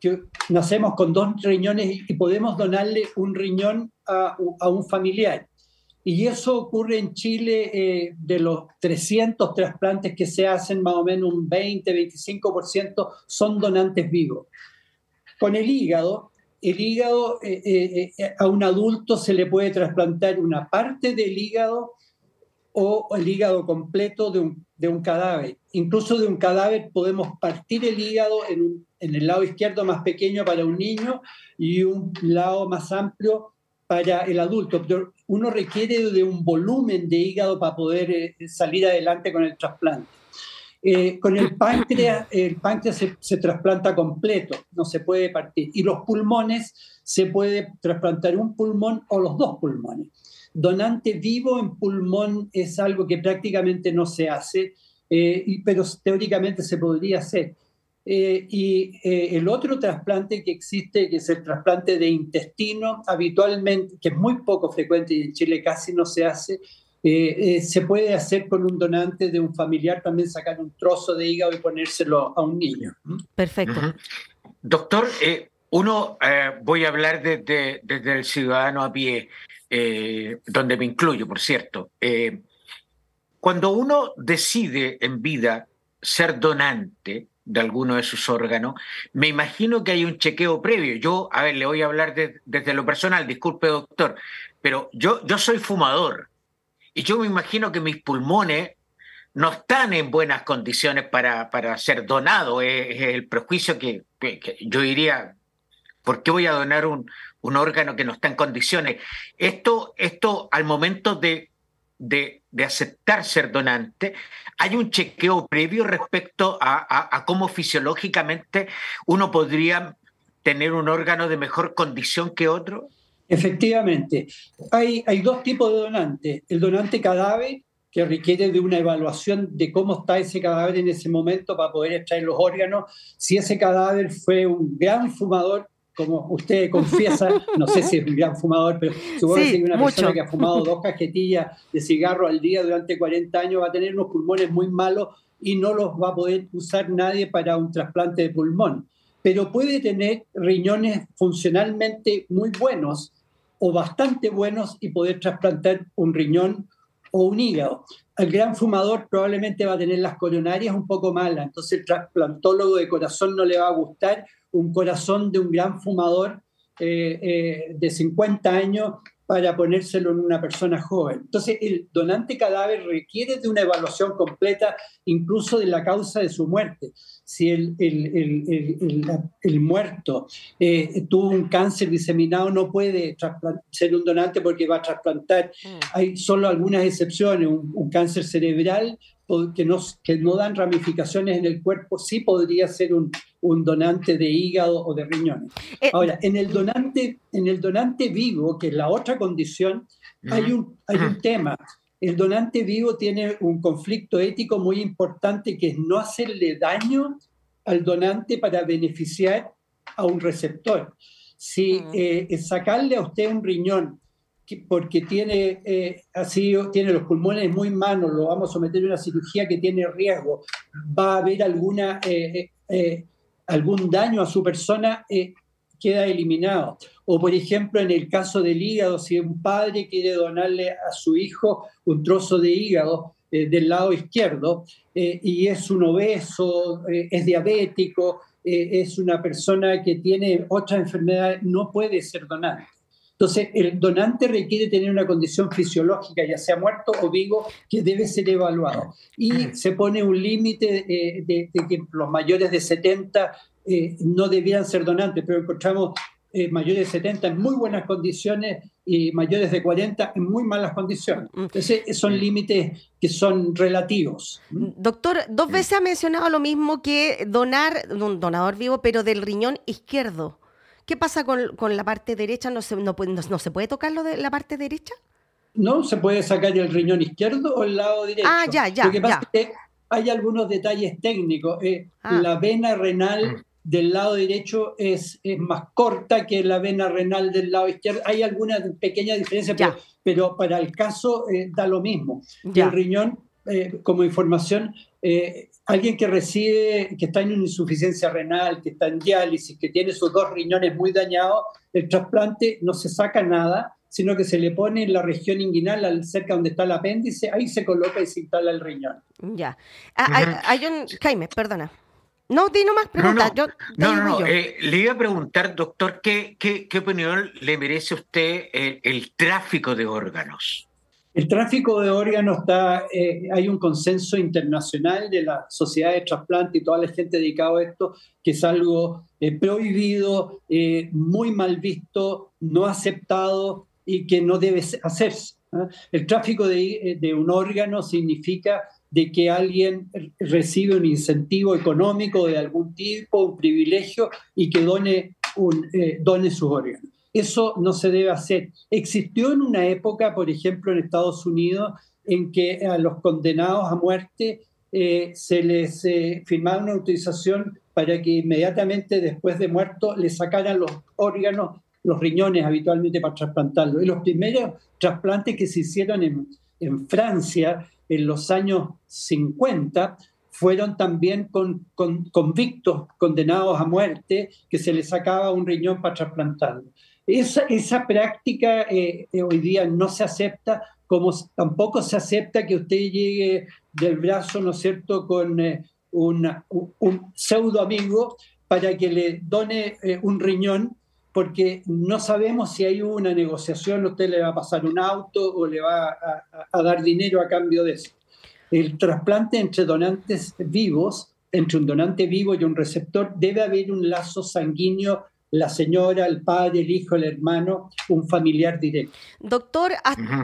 que nacemos con dos riñones y podemos donarle un riñón a, a un familiar. Y eso ocurre en Chile eh, de los 300 trasplantes que se hacen, más o menos un 20-25% son donantes vivos. Con el hígado, el hígado eh, eh, a un adulto se le puede trasplantar una parte del hígado o el hígado completo de un, de un cadáver. Incluso de un cadáver podemos partir el hígado en, en el lado izquierdo más pequeño para un niño y un lado más amplio para el adulto, pero uno requiere de un volumen de hígado para poder eh, salir adelante con el trasplante. Eh, con el páncreas, el páncreas se, se, trasplanta completo, no se puede partir. Y los pulmones, se puede trasplantar un pulmón o los dos pulmones. Donante vivo en pulmón es algo que prácticamente no se hace, eh, pero teóricamente se podría hacer. Eh, y eh, el otro trasplante que existe, que es el trasplante de intestino, habitualmente, que es muy poco frecuente y en Chile casi no se hace, eh, se puede hacer con un donante de un familiar, también sacar un trozo de hígado y ponérselo a un niño. Perfecto. Doctor, uno, voy a hablar desde, desde, el ciudadano a pie, donde me incluyo, por cierto. cuando uno decide en vida ser donante, de alguno de sus órganos, me imagino que hay un chequeo previo. Yo, a ver, le voy a hablar desde lo personal, disculpe doctor, pero yo, yo soy fumador y yo me imagino que mis pulmones no están en buenas condiciones para, para ser donados. Es, el prejuicio que, yo diría, ¿por qué voy a donar un, un órgano que no está en condiciones? Esto, esto al momento de, de, de aceptar ser donante, ¿Hay un chequeo previo respecto a, cómo fisiológicamente uno podría tener un órgano de mejor condición que otro? Efectivamente, hay, hay dos tipos de donantes. El donante cadáver, que requiere de una evaluación de cómo está ese cadáver en ese momento para poder extraer los órganos. Si ese cadáver fue un gran fumador, como usted confiesa, no sé si es un gran fumador, pero supongo que si una persona que ha fumado dos cajetillas de cigarro al día durante 40 años va a tener unos pulmones muy malos y no los va a poder usar nadie para un trasplante de pulmón. Pero puede tener riñones funcionalmente muy buenos o bastante buenos y poder trasplantar un riñón o un hígado. El gran fumador probablemente va a tener las coronarias un poco malas, entonces el trasplantólogo de corazón no le va a gustar un corazón de un gran fumador eh, eh, de 50 años para ponérselo en una persona joven. Entonces, el donante cadáver requiere de una evaluación completa, incluso de la causa de su muerte. Si el, el, muerto eh, tuvo un cáncer diseminado, no puede ser un donante porque va a trasplantar. Mm. Hay solo algunas excepciones. un cáncer cerebral que no, que no dan ramificaciones en el cuerpo, sí podría ser un, un donante de hígado o de riñones. Eh, Ahora, en el, donante, en el donante vivo, que es la otra condición, hay, un, hay un tema. El donante vivo tiene un conflicto ético muy importante que es no hacerle daño al donante para beneficiar a un receptor. Si eh, sacarle a usted un riñón porque tiene, eh, tiene los pulmones muy malos, lo vamos a someter a una cirugía que tiene riesgo, va a haber alguna, eh, eh, algún daño a su persona, queda eliminado. O por ejemplo, en el caso del hígado, si un padre quiere donarle a su hijo un trozo de hígado del lado izquierdo y es un obeso, es diabético, es una persona que tiene otra enfermedad, no puede ser donante. Entonces, el donante requiere tener una condición fisiológica, ya sea muerto o vivo, que debe ser evaluado. Y se pone un límite eh, de, que los mayores de 70 eh, no debieran ser donantes, pero encontramos eh, mayores de 70 en muy buenas condiciones y mayores de 40 en muy malas condiciones. Mm. Entonces, son límites que son relativos. Doctor, dos veces ha mencionado lo mismo que donar, un donador vivo, pero del riñón izquierdo. ¿Qué pasa con, con la parte derecha? ¿No se, no, no, se puede tocar lo de la parte derecha? No, se puede sacar el riñón izquierdo o el lado derecho. Ah, ya, ya. Lo que pasa es que hay algunos detalles técnicos. Eh, ah. La vena renal del lado derecho es, es, más corta que la vena renal del lado izquierdo. Hay alguna pequeña diferencia, pero, pero, para el caso eh, da lo mismo. El riñón, eh, como información, alguien que recibe, que está en una insuficiencia renal, que está en diálisis, que tiene sus dos riñones muy dañados, el trasplante no se saca nada, sino que se le pone en la región inguinal, cerca donde está el apéndice, ahí se coloca y se instala el riñón. Ya. Ah, hay, un, Jaime, perdona. No, di nomás pregunta. No, no, no, eh, le iba a preguntar, doctor, ¿qué, qué, opinión le merece a usted el tráfico de órganos? El tráfico de órganos está, eh, hay un consenso internacional de la sociedad de trasplante y toda la gente dedicada a esto, que es algo eh, prohibido, eh, muy mal visto, no aceptado y que no debe hacerse. El tráfico de, un órgano significa de que alguien recibe un incentivo económico de algún tipo, un privilegio y que done, un, done sus órganos. Eso no se debe hacer. Existió en una época, por ejemplo, en Estados Unidos, en que a los condenados a muerte eh, se les eh, firmaba una autorización para que inmediatamente después de muerto le sacaran los órganos, los riñones habitualmente para trasplantarlos. Y los primeros trasplantes que se hicieron en, Francia en los años 50 fueron también con, convictos condenados a muerte que se les sacaba un riñón para trasplantarlo. Esa, esa práctica eh, eh, hoy día no se acepta, como tampoco se acepta que usted llegue del brazo, ¿no es cierto?, con eh, un, pseudo amigo para que le done un riñón, porque no sabemos si hay una negociación, usted le va a pasar un auto o le va a, a dar dinero a cambio de eso. El trasplante entre donantes vivos, entre un donante vivo y un receptor, debe haber un lazo sanguíneo la señora, el padre, el hijo, el hermano, un familiar directo. Doctor,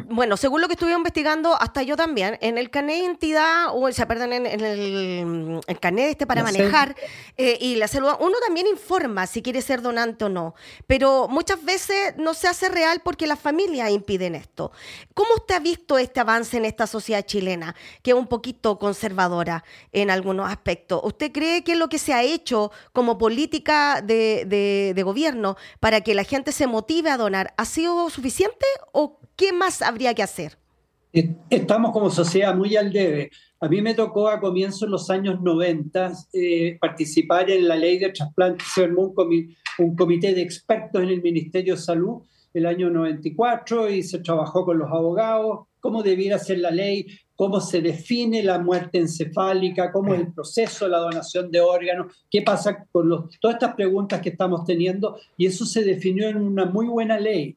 bueno, según lo que estuve investigando, hasta yo también, en el carnet de identidad, o sea, perdón, en, el, el, carnet este para manejar eh, y la célula, uno también informa si quiere ser donante o no, pero muchas veces no se hace real porque las familias impiden esto. ¿Cómo usted ha visto este avance en esta sociedad chilena, que es un poquito conservadora en algunos aspectos? ¿Usted cree que lo que se ha hecho como política de de gobierno para que la gente se motive a donar, ¿ha sido suficiente o qué más habría que hacer? Estamos como sociedad muy al debe. A mí me tocó a comienzos de los años 90 eh, participar en la ley de trasplante. Se armó un, un comité de expertos en el Ministerio de Salud el año 94 y se trabajó con los abogados cómo debiera ser la ley, cómo se define la muerte encefálica, cómo es el proceso de la donación de órganos, qué pasa con los, todas estas preguntas que estamos teniendo, y eso se definió en una muy buena ley.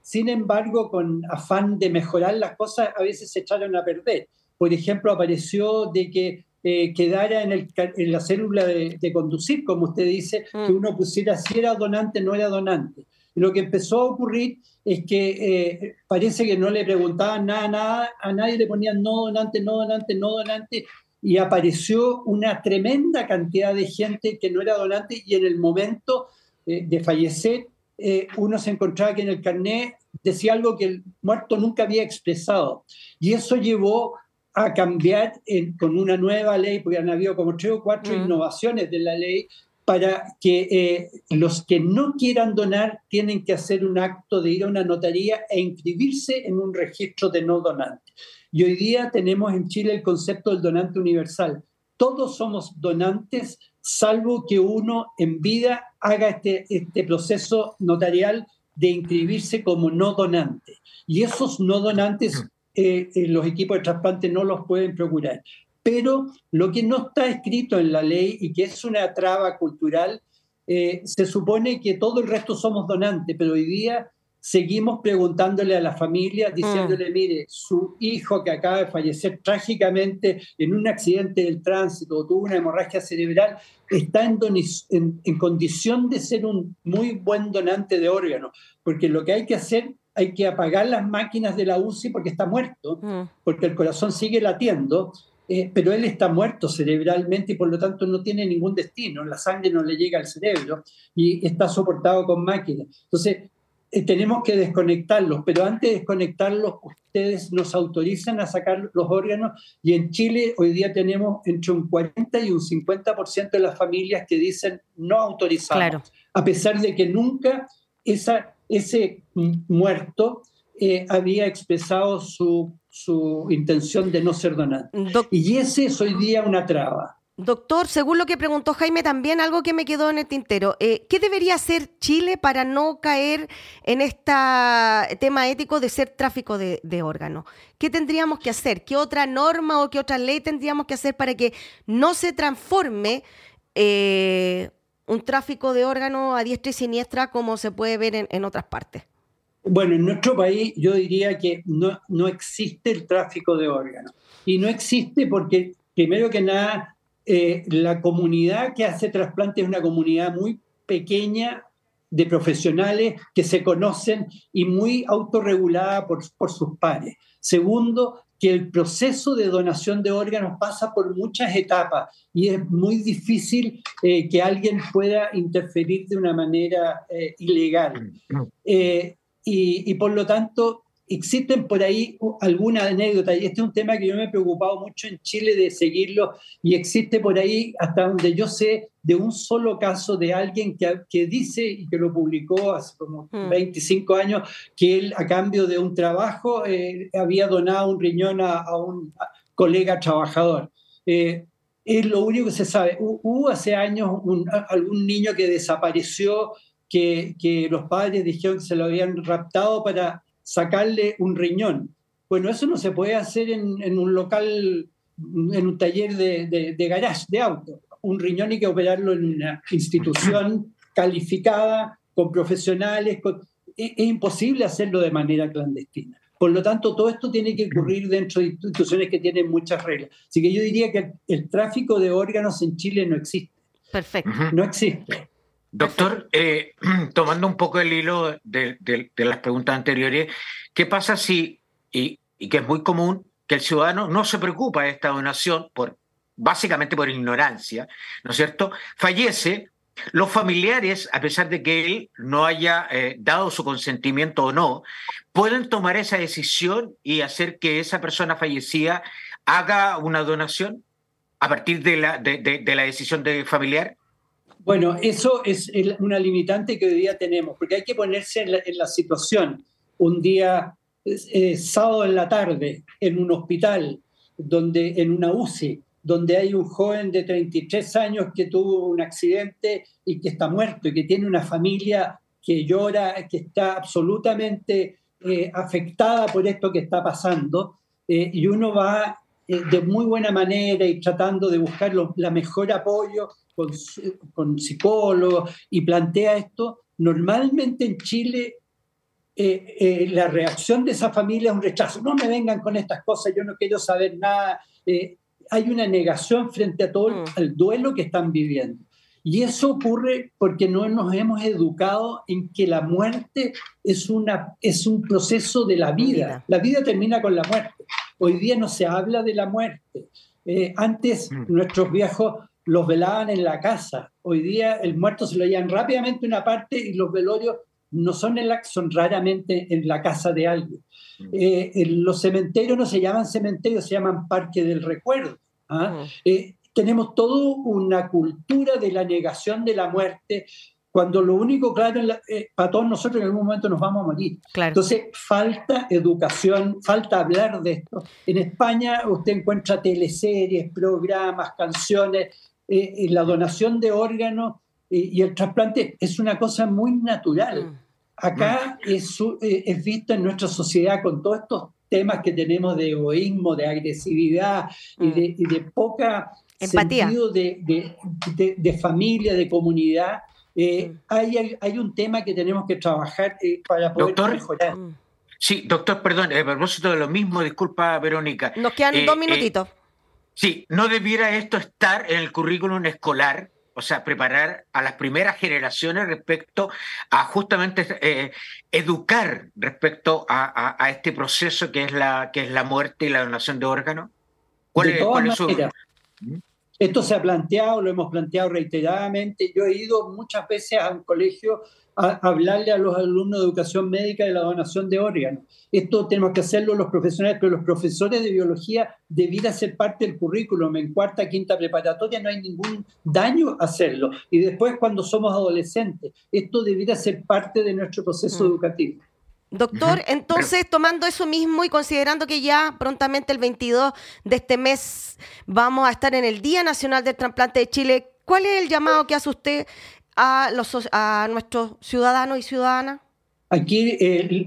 Sin embargo, con afán de mejorar las cosas, a veces se echaron a perder. Por ejemplo, apareció de que eh, quedara en, el, en, la célula de, de, conducir, como usted dice, que mm. uno pusiera si era donante, no era donante. Y lo que empezó a ocurrir es que eh, parece que no le preguntaban nada, nada, a nadie le ponían no donante, no donante, no donante, y apareció una tremenda cantidad de gente que no era donante y en el momento eh, de fallecer eh, uno se encontraba que en el carnet decía algo que el muerto nunca había expresado. Y eso llevó a cambiar con una nueva ley, porque han habido como tres o cuatro mm. innovaciones de la ley para que eh, los que no quieran donar tienen que hacer un acto de ir a una notaría e inscribirse en un registro de no donante. Y hoy día tenemos en Chile el concepto del donante universal. Todos somos donantes, salvo que uno en vida haga este, este proceso notarial de inscribirse como no donante. Y esos no donantes, eh, eh, los equipos de trasplante no los pueden procurar. Pero lo que no está escrito en la ley y que es una traba cultural, eh, se supone que todo el resto somos donantes, pero hoy día seguimos preguntándole a la familia, diciéndole, mm. mire, su hijo que acaba de fallecer trágicamente en un accidente del tránsito o tuvo una hemorragia cerebral, está en, en, condición de ser un muy buen donante de órganos, porque lo que hay que hacer, hay que apagar las máquinas de la UCI porque está muerto, mm. porque el corazón sigue latiendo, eh, pero él está muerto cerebralmente y por lo tanto no tiene ningún destino, la sangre no le llega al cerebro y está soportado con máquinas. Entonces, eh, tenemos que desconectarlos, pero antes de desconectarlos, ustedes nos autorizan a sacar los órganos y en Chile hoy día tenemos entre un 40 y un 50% de las familias que dicen no autorizamos, a pesar de que nunca esa, ese muerto eh, había expresado su su intención de no ser donante. y ese es hoy día una traba. Doctor, según lo que preguntó Jaime, también algo que me quedó en el tintero. Eh, ¿Qué debería hacer Chile para no caer en este tema ético de ser tráfico de, órganos? ¿Qué tendríamos que hacer? ¿Qué otra norma o qué otra ley tendríamos que hacer para que no se transforme eh, un tráfico de órganos a diestra y siniestra como se puede ver en, otras partes? Bueno, en nuestro país yo diría que no, no existe el tráfico de órganos. Y no existe porque, primero que nada, eh, la comunidad que hace trasplante es una comunidad muy pequeña de profesionales que se conocen y muy autorregulada por, por sus pares. Segundo, que el proceso de donación de órganos pasa por muchas etapas y es muy difícil eh, que alguien pueda interferir de una manera eh, ilegal. Mm. Y, y, por lo tanto, existen por ahí alguna anécdota, y este es un tema que yo me he preocupado mucho en Chile de seguirlo, y existe por ahí, hasta donde yo sé, de un solo caso de alguien que, que dice, y que lo publicó hace como 25 mm. años, que él a cambio de un trabajo eh, había donado un riñón a, un colega trabajador. Eh, es lo único que se sabe. Hubo hace años algún niño que desapareció, que, que los padres dijeron que se lo habían raptado para sacarle un riñón. Bueno, eso no se puede hacer en, un local, en un taller de, de, garage, de auto. Un riñón hay que operarlo en una institución calificada, con profesionales. Es, imposible hacerlo de manera clandestina. Por lo tanto, todo esto tiene que ocurrir dentro de instituciones que tienen muchas reglas. Así que yo diría que el, tráfico de órganos en Chile no existe. Perfecto. No existe. Doctor, eh, tomando un poco el hilo de, las preguntas anteriores, ¿qué pasa si, y, que es muy común, que el ciudadano no se preocupa de esta donación por básicamente por ignorancia, ¿no es cierto? Fallece, los familiares, a pesar de que él no haya eh, dado su consentimiento o no, pueden tomar esa decisión y hacer que esa persona fallecida haga una donación a partir de la, de la decisión de familiar. Bueno, eso es una limitante que hoy día tenemos, porque hay que ponerse en la, situación. Un día, sábado en la tarde, en un hospital, donde, en una UCI, donde hay un joven de 33 años que tuvo un accidente y que está muerto y que tiene una familia que llora, que está absolutamente eh, afectada por esto que está pasando, eh, y uno va de muy buena manera y tratando de buscar la mejor apoyo con, psicólogos y plantea esto, normalmente en Chile eh, eh, la reacción de esa familia es un rechazo. No me vengan con estas cosas, yo no quiero saber nada. Eh, hay una negación frente a todo el mm. duelo que están viviendo. Y eso ocurre porque no nos hemos educado en que la muerte es, una, es un proceso de la vida. La vida termina con la muerte. Hoy día no se habla de la muerte. antes mm. nuestros viejos los velaban en la casa. Hoy día el muerto se lo llevan rápidamente una parte y los velorios no son en la, son raramente en la casa de alguien. Mm. Eh, los cementerios no se llaman cementerios, se llaman parque del recuerdo. ¿ah? Mm. Eh, tenemos toda una cultura de la negación de la muerte, cuando lo único claro, eh, para todos nosotros en algún momento nos vamos a morir. Entonces, falta educación, falta hablar de esto. En España usted encuentra teleseries, programas, canciones eh, la donación de órganos eh, y el trasplante es una cosa muy natural. Mm. Acá mm. es, eh, es visto en nuestra sociedad con todos estos temas que tenemos de egoísmo, de agresividad y, de, mm. poca Empatía. sentido de, de, familia, de comunidad. Hay, hay, un tema que tenemos que trabajar para poder mejorar. Sí, doctor, perdón, a propósito de lo mismo, disculpa, Verónica. Nos quedan dos minutitos. Sí, no debiera esto estar en el currículum escolar, o sea, preparar a las primeras generaciones respecto a justamente eh, educar respecto a, este proceso que es, la, que es la muerte y la donación de órganos. ¿Cuál, es, su... Esto se ha planteado, lo hemos planteado reiteradamente. Yo he ido muchas veces a un colegio a hablarle a los alumnos de educación médica de la donación de órganos. Esto tenemos que hacerlo los profesionales, pero los profesores de biología debiera ser parte del currículum. En cuarta, quinta preparatoria no hay ningún daño hacerlo. Y después cuando somos adolescentes, esto debiera ser parte de nuestro proceso mm. educativo. Doctor, entonces tomando eso mismo y considerando que ya prontamente el 22 de este mes vamos a estar en el Día Nacional del Trasplante de Chile, ¿cuál es el llamado que hace usted a, los, a nuestros ciudadanos y ciudadanas? Aquí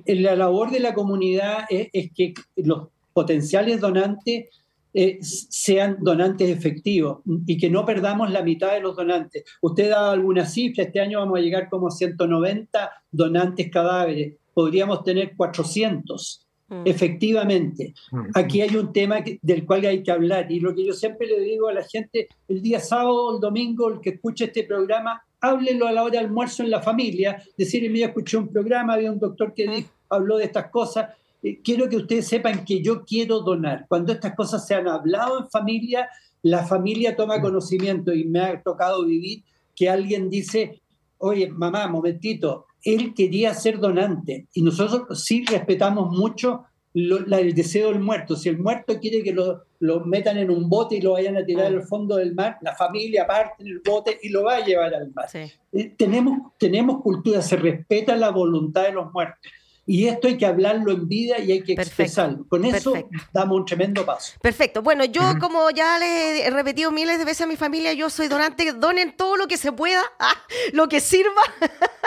la labor de la comunidad es, que los potenciales donantes eh, sean donantes efectivos y que no perdamos la mitad de los donantes. Usted da alguna cifra, este año vamos a llegar como 190 donantes cadáveres podríamos tener 400. Mm. Efectivamente, mm. aquí hay un tema del cual hay que hablar y lo que yo siempre le digo a la gente, el día sábado, el domingo, el que escuche este programa, háblelo a la hora de almuerzo en la familia, decirle, mira, escuché un programa, había un doctor que mm. habló de estas cosas, eh, quiero que ustedes sepan que yo quiero donar. Cuando estas cosas se han hablado en familia, la familia toma conocimiento y me ha tocado vivir que alguien dice, oye, mamá, momentito, él quería ser donante y nosotros sí respetamos mucho el deseo del muerto. Si el muerto quiere que lo, metan en un bote y lo vayan a tirar al fondo del mar, la familia parte en el bote y lo va a llevar al mar. Eh, tenemos, tenemos cultura, se respeta la voluntad de los muertos. Y esto hay que hablarlo en vida y hay que expresarlo. Con eso damos un tremendo paso. Perfecto. Bueno, yo como ya les he repetido miles de veces a mi familia, yo soy donante, donen todo lo que se pueda, ah, lo que sirva,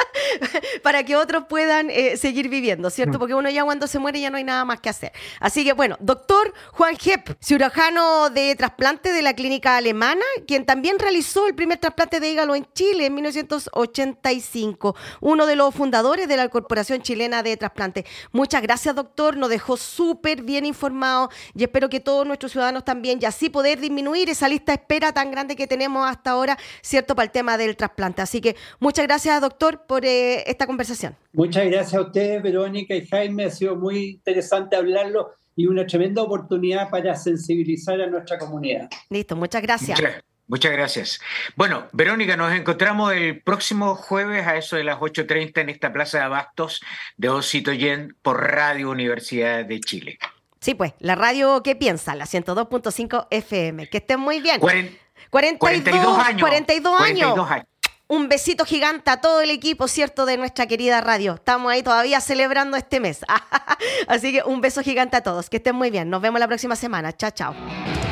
para que otros puedan eh, seguir viviendo, ¿cierto? Porque uno ya cuando se muere ya no hay nada más que hacer. Así que bueno, doctor Juan Hepp, cirujano de trasplante de la clínica alemana, quien también realizó el primer trasplante de hígado en Chile en 1985, uno de los fundadores de la Corporación Chilena de Trasplante Muchas gracias, doctor. Nos dejó súper bien informado y espero que todos nuestros ciudadanos también y así poder disminuir esa lista de espera tan grande que tenemos hasta ahora, ¿cierto?, para el tema del trasplante. Así que muchas gracias, doctor, por eh, esta conversación. Muchas gracias a ustedes, Verónica y Jaime. Ha sido muy interesante hablarlo y una tremenda oportunidad para sensibilizar a nuestra comunidad. Listo, muchas gracias. Muchas gracias. Bueno, Verónica, nos encontramos el próximo jueves a eso de las 8.30 en esta Plaza de Abastos de Ositoyen por Radio Universidad de Chile. Sí, pues, la radio ¿qué piensa? La 102.5 FM. Que estén muy bien. 42, años. 42 años. Un besito gigante a todo el equipo, ¿cierto? De nuestra querida radio. Estamos ahí todavía celebrando este mes. Así que un beso gigante a todos. Que estén muy bien. Nos vemos la próxima semana. Chao, chao.